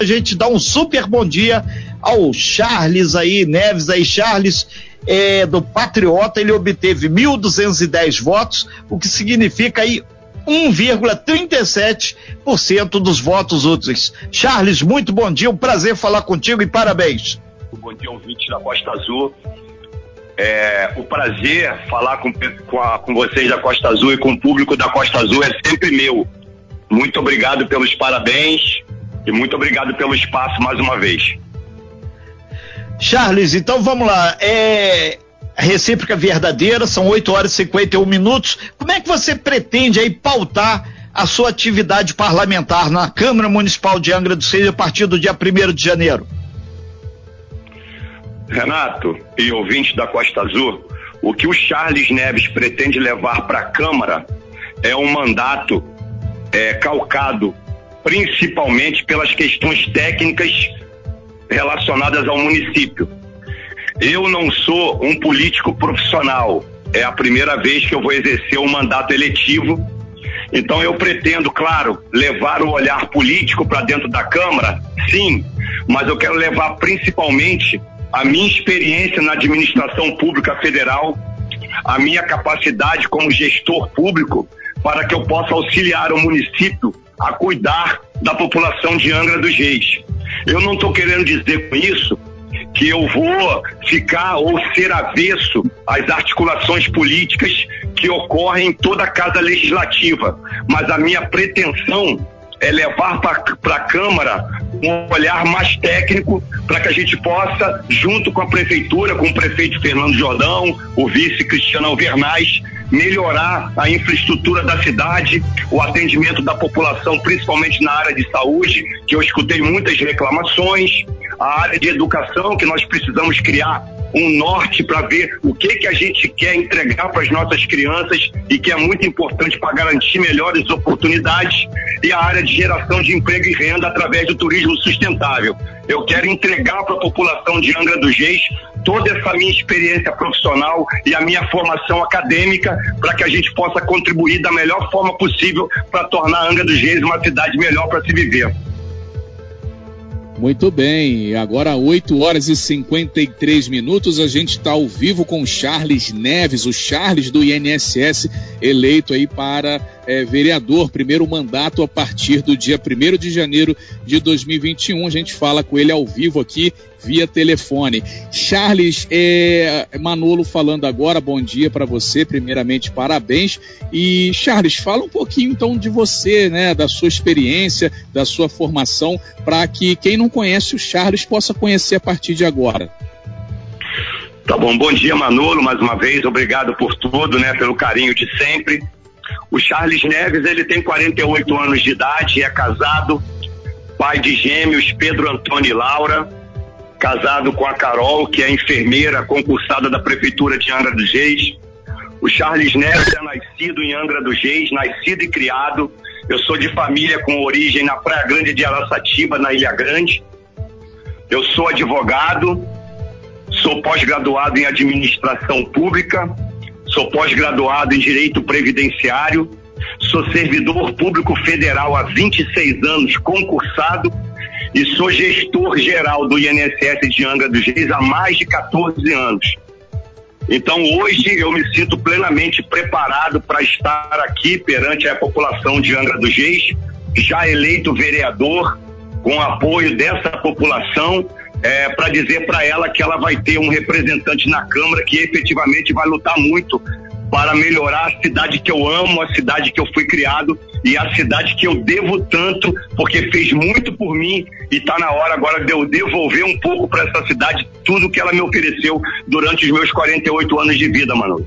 a gente dá um super bom dia ao Charles aí, Neves aí, Charles é, do Patriota, ele obteve 1.210 votos, o que significa aí 1,37% dos votos úteis. Charles, muito bom dia, um prazer falar contigo e parabéns. Bom dia, ouvinte da Costa Azul. É, o prazer falar com, com, a, com vocês da Costa Azul e com o público da Costa Azul é sempre meu. Muito obrigado pelos parabéns e muito obrigado pelo espaço mais uma vez. Charles, então vamos lá. É recíproca verdadeira, são 8 horas e 51 minutos. Como é que você pretende aí pautar a sua atividade parlamentar na Câmara Municipal de Angra dos Reis a partir do dia 1 de janeiro? Renato e ouvintes da Costa Azul, o que o Charles Neves pretende levar para a Câmara é um mandato é, calcado principalmente pelas questões técnicas relacionadas ao município. Eu não sou um político profissional, é a primeira vez que eu vou exercer um mandato eletivo. Então eu pretendo, claro, levar o olhar político para dentro da Câmara, sim, mas eu quero levar principalmente a minha experiência na administração pública federal, a minha capacidade como gestor público, para que eu possa auxiliar o município a cuidar da população de Angra dos Reis. Eu não estou querendo dizer com isso que eu vou ficar ou ser avesso às articulações políticas que ocorrem em toda a casa legislativa, mas a minha pretensão é levar para a Câmara um olhar mais técnico para que a gente possa, junto com a Prefeitura, com o prefeito Fernando Jordão, o vice Cristiano Alvernaz, melhorar a infraestrutura da cidade, o atendimento da população, principalmente na área de saúde, que eu escutei muitas reclamações, a área de educação, que nós precisamos criar um norte para ver o que que a gente quer entregar para as nossas crianças e que é muito importante para garantir melhores oportunidades e a área de geração de emprego e renda através do turismo sustentável. Eu quero entregar para a população de Angra dos Reis toda essa minha experiência profissional e a minha formação acadêmica para que a gente possa contribuir da melhor forma possível para tornar Angra dos Reis uma cidade melhor para se viver. Muito bem, agora 8 horas e 53 minutos, a gente está ao vivo com Charles Neves, o Charles do INSS, eleito aí para é, vereador, primeiro mandato a partir do dia 1 de janeiro de 2021. A gente fala com ele ao vivo aqui via telefone. Charles é, Manolo falando agora, bom dia para você, primeiramente parabéns. E Charles, fala um pouquinho então de você, né, da sua experiência, da sua formação, para que quem não conhece o Charles possa conhecer a partir de agora. Tá bom, bom dia Manolo, mais uma vez, obrigado por tudo, né, pelo carinho de sempre. O Charles Neves, ele tem 48 anos de idade, é casado, pai de gêmeos Pedro Antônio e Laura, casado com a Carol, que é enfermeira concursada da Prefeitura de Angra dos Reis. O Charles Neves é nascido em Angra dos Reis, nascido e criado. Eu sou de família com origem na Praia Grande de Araçatiba, na Ilha Grande. Eu sou advogado, sou pós-graduado em administração pública, sou pós-graduado em direito previdenciário, sou servidor público federal há 26 anos, concursado e sou gestor geral do INSS de Angra dos Reis há mais de 14 anos. Então hoje eu me sinto plenamente preparado para estar aqui perante a população de Angra dos Reis, já eleito vereador, com apoio dessa população, é, para dizer para ela que ela vai ter um representante na Câmara que efetivamente vai lutar muito para melhorar a cidade que eu amo, a cidade que eu fui criado e a cidade que eu devo tanto, porque fez muito por mim e está na hora agora de eu devolver um pouco para essa cidade tudo que ela me ofereceu durante os meus 48 anos de vida, mano.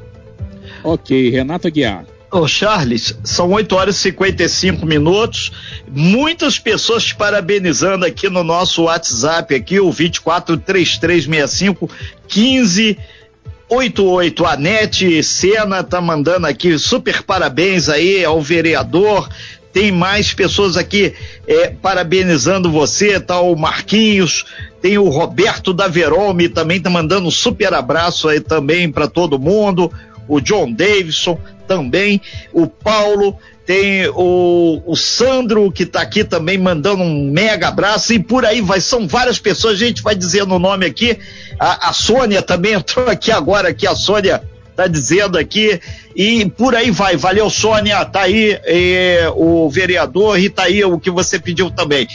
Ok, Renato Aguiar. Ô Charles, são 8 horas e 55 minutos. Muitas pessoas te parabenizando aqui no nosso WhatsApp, aqui, o 243365 15 88. A Nete Sena tá mandando aqui super parabéns aí ao vereador. Tem mais pessoas aqui é, parabenizando você, tá o Marquinhos, tem o Roberto da Verome também tá mandando um super abraço aí também para todo mundo. O John Davidson também, o Paulo, tem o, o Sandro que está aqui também mandando um mega abraço e por aí vai, são várias pessoas, a gente vai dizendo o nome aqui, a, a Sônia também entrou aqui agora, aqui a Sônia está dizendo aqui, e por aí vai. Valeu, Sônia, tá aí eh, o vereador e tá aí o que você pediu também.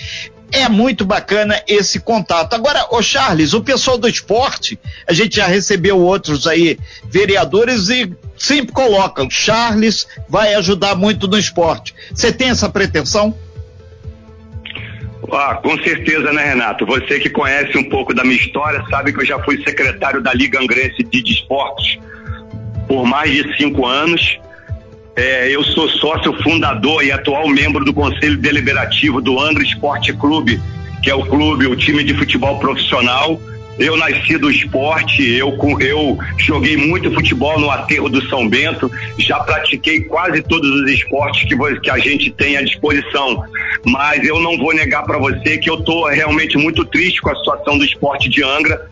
É muito bacana esse contato. Agora, ô Charles, o pessoal do esporte, a gente já recebeu outros aí vereadores e sempre colocam, Charles vai ajudar muito no esporte. Você tem essa pretensão? Ah, com certeza, né, Renato? Você que conhece um pouco da minha história sabe que eu já fui secretário da Liga Angrense de Esportes por mais de cinco anos. É, eu sou sócio fundador e atual membro do Conselho Deliberativo do Angra Esporte Clube, que é o clube, o time de futebol profissional. Eu nasci do esporte, eu, eu joguei muito futebol no aterro do São Bento, já pratiquei quase todos os esportes que, que a gente tem à disposição. Mas eu não vou negar para você que eu estou realmente muito triste com a situação do esporte de Angra.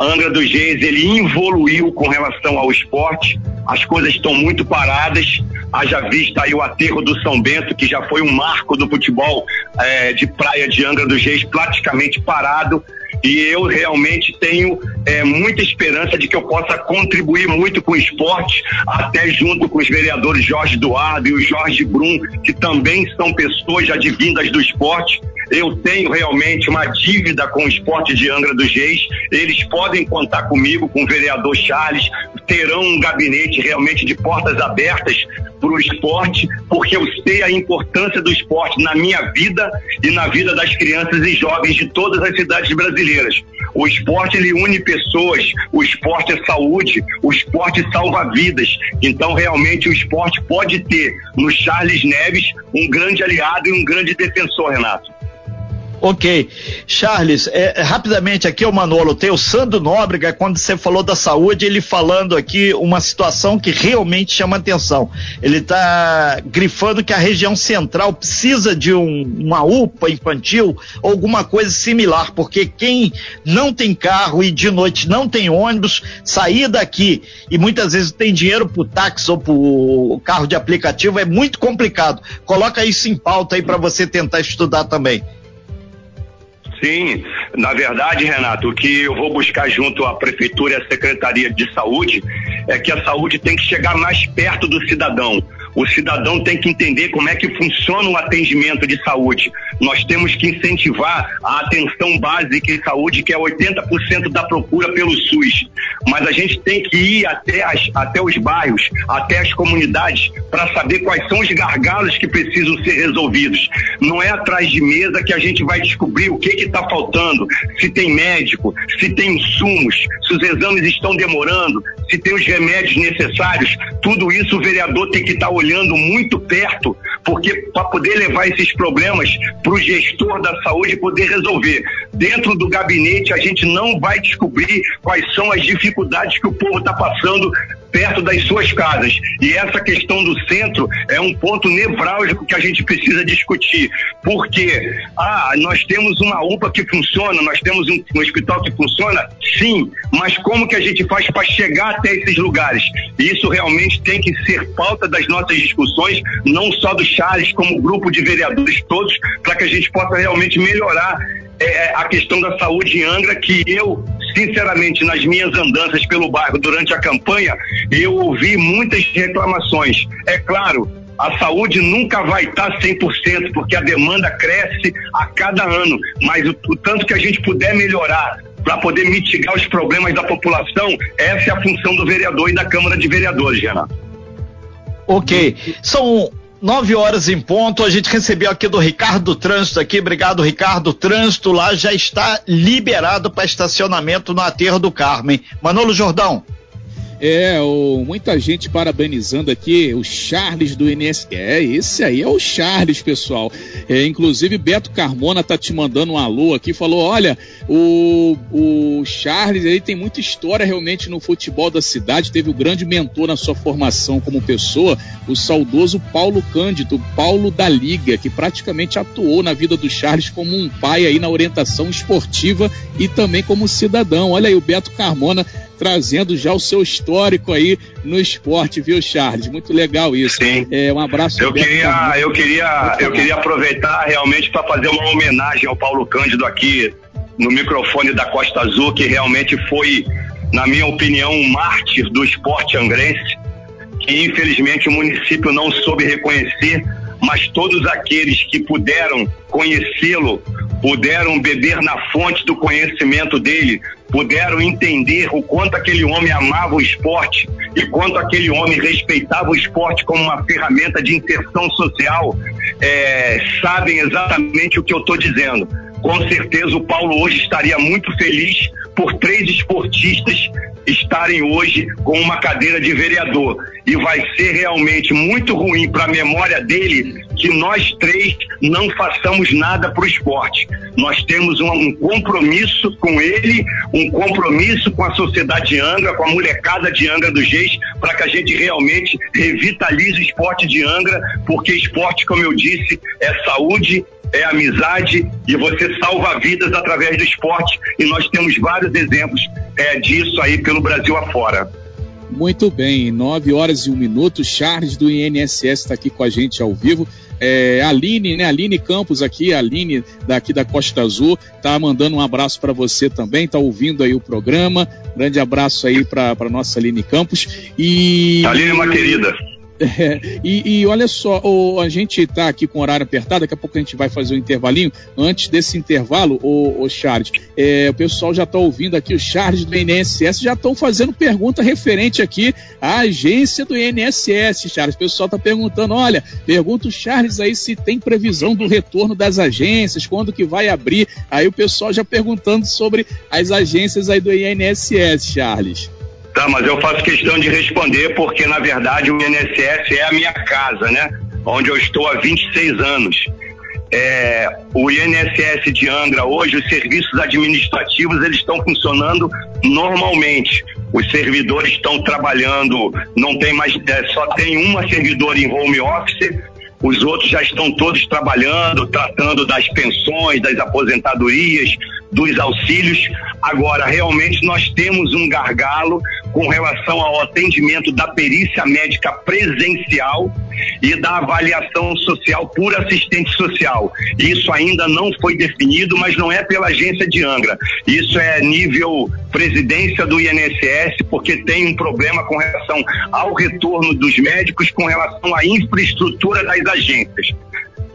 Angra dos Reis ele evoluiu com relação ao esporte, as coisas estão muito paradas, haja vista aí o aterro do São Bento, que já foi um marco do futebol é, de praia de Angra dos Reis, praticamente parado, e eu realmente tenho é, muita esperança de que eu possa contribuir muito com o esporte, até junto com os vereadores Jorge Eduardo e o Jorge Brum, que também são pessoas já divindas do esporte. Eu tenho realmente uma dívida com o esporte de Angra dos Reis. Eles podem contar comigo, com o vereador Charles, terão um gabinete realmente de portas abertas para o esporte, porque eu sei a importância do esporte na minha vida e na vida das crianças e jovens de todas as cidades brasileiras. O esporte ele une pessoas, o esporte é saúde, o esporte salva vidas. Então realmente o esporte pode ter no Charles Neves um grande aliado e um grande defensor, Renato. Ok. Charles, é, é, rapidamente aqui o Manolo, tem o Sandro Nóbrega, quando você falou da saúde, ele falando aqui uma situação que realmente chama atenção. Ele está grifando que a região central precisa de um, uma UPA infantil alguma coisa similar, porque quem não tem carro e de noite não tem ônibus, sair daqui e muitas vezes tem dinheiro para táxi ou para carro de aplicativo é muito complicado. Coloca isso em pauta aí para você tentar estudar também. Sim, na verdade, Renato, o que eu vou buscar junto à Prefeitura e à Secretaria de Saúde é que a saúde tem que chegar mais perto do cidadão. O cidadão tem que entender como é que funciona o atendimento de saúde. Nós temos que incentivar a atenção básica em saúde, que é 80% da procura pelo SUS. Mas a gente tem que ir até, as, até os bairros, até as comunidades, para saber quais são os gargalos que precisam ser resolvidos. Não é atrás de mesa que a gente vai descobrir o que está faltando, se tem médico, se tem insumos, se os exames estão demorando, se tem os remédios necessários. Tudo isso o vereador tem que estar tá olhando muito perto, porque para poder levar esses problemas para o gestor da saúde poder resolver. Dentro do gabinete, a gente não vai descobrir quais são as dificuldades que o povo está passando perto das suas casas. E essa questão do centro é um ponto nevrálgico que a gente precisa discutir. Porque, ah, nós temos uma UPA que funciona, nós temos um, um hospital que funciona, sim, mas como que a gente faz para chegar até esses lugares? Isso realmente tem que ser pauta das nossas discussões, não só do Charles, como grupo de vereadores todos, para que a gente possa realmente melhorar é, a questão da saúde em Angra, que eu, sinceramente, nas minhas andanças pelo bairro durante a campanha, eu ouvi muitas reclamações. É claro, a saúde nunca vai estar 100%, porque a demanda cresce a cada ano, mas o, o tanto que a gente puder melhorar para poder mitigar os problemas da população, essa é a função do vereador e da Câmara de Vereadores, Renato. Ok. São Nove horas em ponto, a gente recebeu aqui do Ricardo Trânsito aqui, obrigado Ricardo, trânsito lá já está liberado para estacionamento no aterro do Carmen. Manolo Jordão. É, o, muita gente parabenizando aqui o Charles do INSS. É, esse aí é o Charles, pessoal. É, inclusive, Beto Carmona tá te mandando um alô aqui, falou: olha, o, o Charles ele tem muita história realmente no futebol da cidade, teve o um grande mentor na sua formação como pessoa, o saudoso Paulo Cândido, Paulo da Liga, que praticamente atuou na vida do Charles como um pai aí na orientação esportiva e também como cidadão. Olha aí, o Beto Carmona trazendo já o seu histórico aí no esporte, viu, Charles? Muito legal isso. Sim. É, um abraço. Eu queria, eu queria, eu queria aproveitar realmente para fazer uma homenagem ao Paulo Cândido aqui no microfone da Costa Azul, que realmente foi, na minha opinião, um mártir do esporte angrense, que infelizmente o município não soube reconhecer, mas todos aqueles que puderam conhecê-lo, puderam beber na fonte do conhecimento dele, puderam entender o quanto aquele homem amava o esporte e quanto aquele homem respeitava o esporte como uma ferramenta de inserção social, é, sabem exatamente o que eu estou dizendo. Com certeza o Paulo hoje estaria muito feliz por três esportistas estarem hoje com uma cadeira de vereador. E vai ser realmente muito ruim para a memória dele que nós três não façamos nada para o esporte. Nós temos um, um, compromisso com ele, um compromisso com a sociedade de Angra, com a molecada de Angra do Geis, para que a gente realmente revitalize o esporte de Angra, porque esporte, como eu disse, é saúde, é amizade e você salva vidas através do esporte. E nós temos vários exemplos é, disso aí pelo Brasil afora. Muito bem, nove horas e um minuto. Charles do INSS está aqui com a gente ao vivo. É, Aline, né? Aline Campos aqui, Aline daqui da Costa Azul, tá mandando um abraço para você também, tá ouvindo aí o programa. Grande abraço aí para nossa Aline Campos. E Aline, uma querida. É, e, e, olha só, o, a gente está aqui com horário apertado, daqui a pouco a gente vai fazer um intervalinho. Antes desse intervalo, o, o Charles, é, o pessoal já está ouvindo aqui, o Charles do INSS já estão fazendo pergunta referente aqui à agência do INSS, Charles. O pessoal está perguntando, olha, pergunta o Charles aí se tem previsão do retorno das agências, quando que vai abrir. Aí o pessoal já perguntando sobre as agências aí do INSS, Charles. Tá, mas eu faço questão de responder porque, na verdade, o INSS é a minha casa, né? Onde eu estou há 26 anos. É, o INSS de Angra hoje, os serviços administrativos, eles estão funcionando normalmente. Os servidores estão trabalhando, não tem mais, é, só tem uma servidora em home office, os outros já estão todos trabalhando, tratando das pensões, das aposentadorias, dos auxílios. Agora, realmente, nós temos um gargalo com relação ao atendimento da perícia médica presencial e da avaliação social por assistente social. Isso ainda não foi definido, mas não é pela agência de Angra. Isso é nível presidência do INSS, porque tem um problema com relação ao retorno dos médicos, com relação à infraestrutura das agências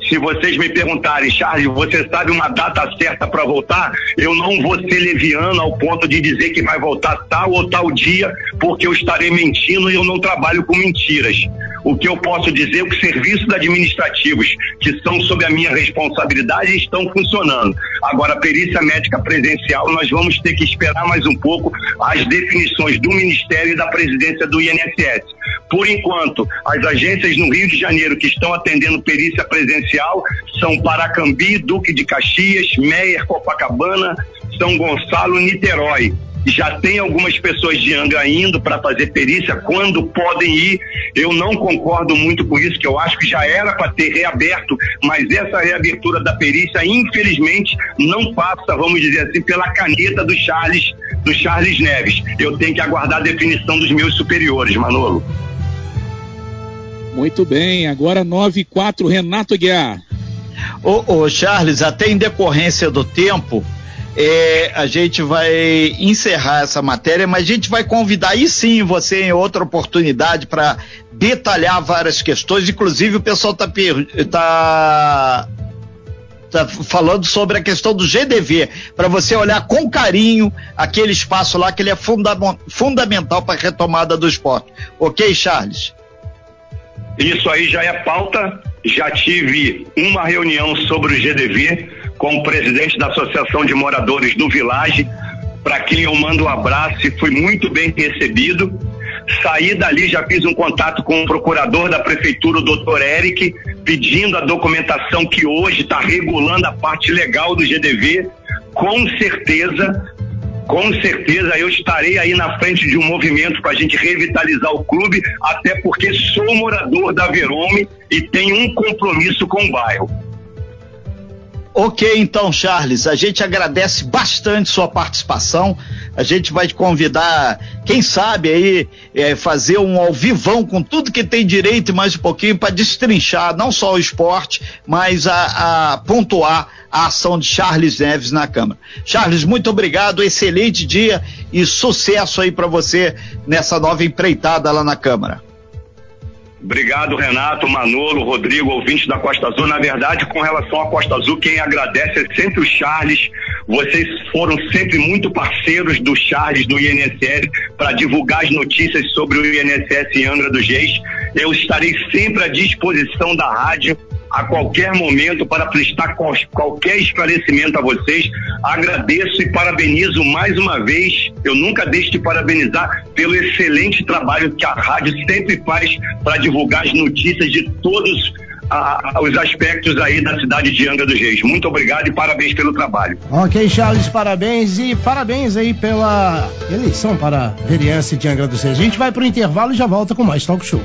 se vocês me perguntarem, Charles, você sabe uma data certa para voltar? Eu não vou ser leviano ao ponto de dizer que vai voltar tal ou tal dia, porque eu estarei mentindo e eu não trabalho com mentiras. O que eu posso dizer é que os serviços administrativos que são sob a minha responsabilidade estão funcionando. Agora, a perícia médica presencial, nós vamos ter que esperar mais um pouco as definições do Ministério e da presidência do INSS. Por enquanto, as agências no Rio de Janeiro que estão atendendo perícia presencial são Paracambi, Duque de Caxias, Meier, Copacabana, São Gonçalo, Niterói já tem algumas pessoas de Angra indo para fazer perícia quando podem ir. Eu não concordo muito com isso, que eu acho que já era para ter reaberto, mas essa reabertura da perícia, infelizmente, não passa, vamos dizer assim, pela caneta do Charles, do Charles Neves. Eu tenho que aguardar a definição dos meus superiores, Manolo. Muito bem, agora 9 e 4, Renato Guiar. Ô, ô, Charles, até em decorrência do tempo, é, a gente vai encerrar essa matéria, mas a gente vai convidar aí sim você em outra oportunidade para detalhar várias questões. Inclusive, o pessoal está tá, tá falando sobre a questão do GDV, para você olhar com carinho aquele espaço lá, que ele é funda fundamental para a retomada do esporte. Ok, Charles? Isso aí já é pauta. Já tive uma reunião sobre o GDV com o presidente da Associação de Moradores do Village, para quem eu mando um abraço e fui muito bem recebido. Saí dali, já fiz um contato com o procurador da prefeitura, o doutor Eric, pedindo a documentação que hoje está regulando a parte legal do GDV. Com certeza, com certeza eu estarei aí na frente de um movimento para a gente revitalizar o clube, até porque sou morador da Verome e tenho um compromisso com o bairro. Ok, então, Charles, a gente agradece bastante sua participação. A gente vai te convidar, quem sabe aí, é, fazer um ao vivão com tudo que tem direito e mais um pouquinho para destrinchar não só o esporte, mas a, a, pontuar a ação de Charles Neves na Câmara. Charles, muito obrigado, excelente dia e sucesso aí para você nessa nova empreitada lá na Câmara. Obrigado, Renato, Manolo, Rodrigo, ouvinte da Costa Azul. Na verdade, com relação à Costa Azul, quem agradece é sempre o Charles. Vocês foram sempre muito parceiros do Charles, do INSS, para divulgar as notícias sobre o INSS em Angra dos Reis. Eu estarei sempre à disposição da rádio a qualquer momento para prestar qualquer esclarecimento a vocês. Agradeço e parabenizo mais uma vez. Eu nunca deixo de parabenizar pelo excelente trabalho que a rádio sempre faz para divulgar as notícias de todos os aspectos aí da cidade de Angra dos Reis. Muito obrigado e parabéns pelo trabalho. Ok, Charles, parabéns e parabéns aí pela eleição para vereança de Angra dos Reis. A gente vai para o intervalo e já volta com mais talk show.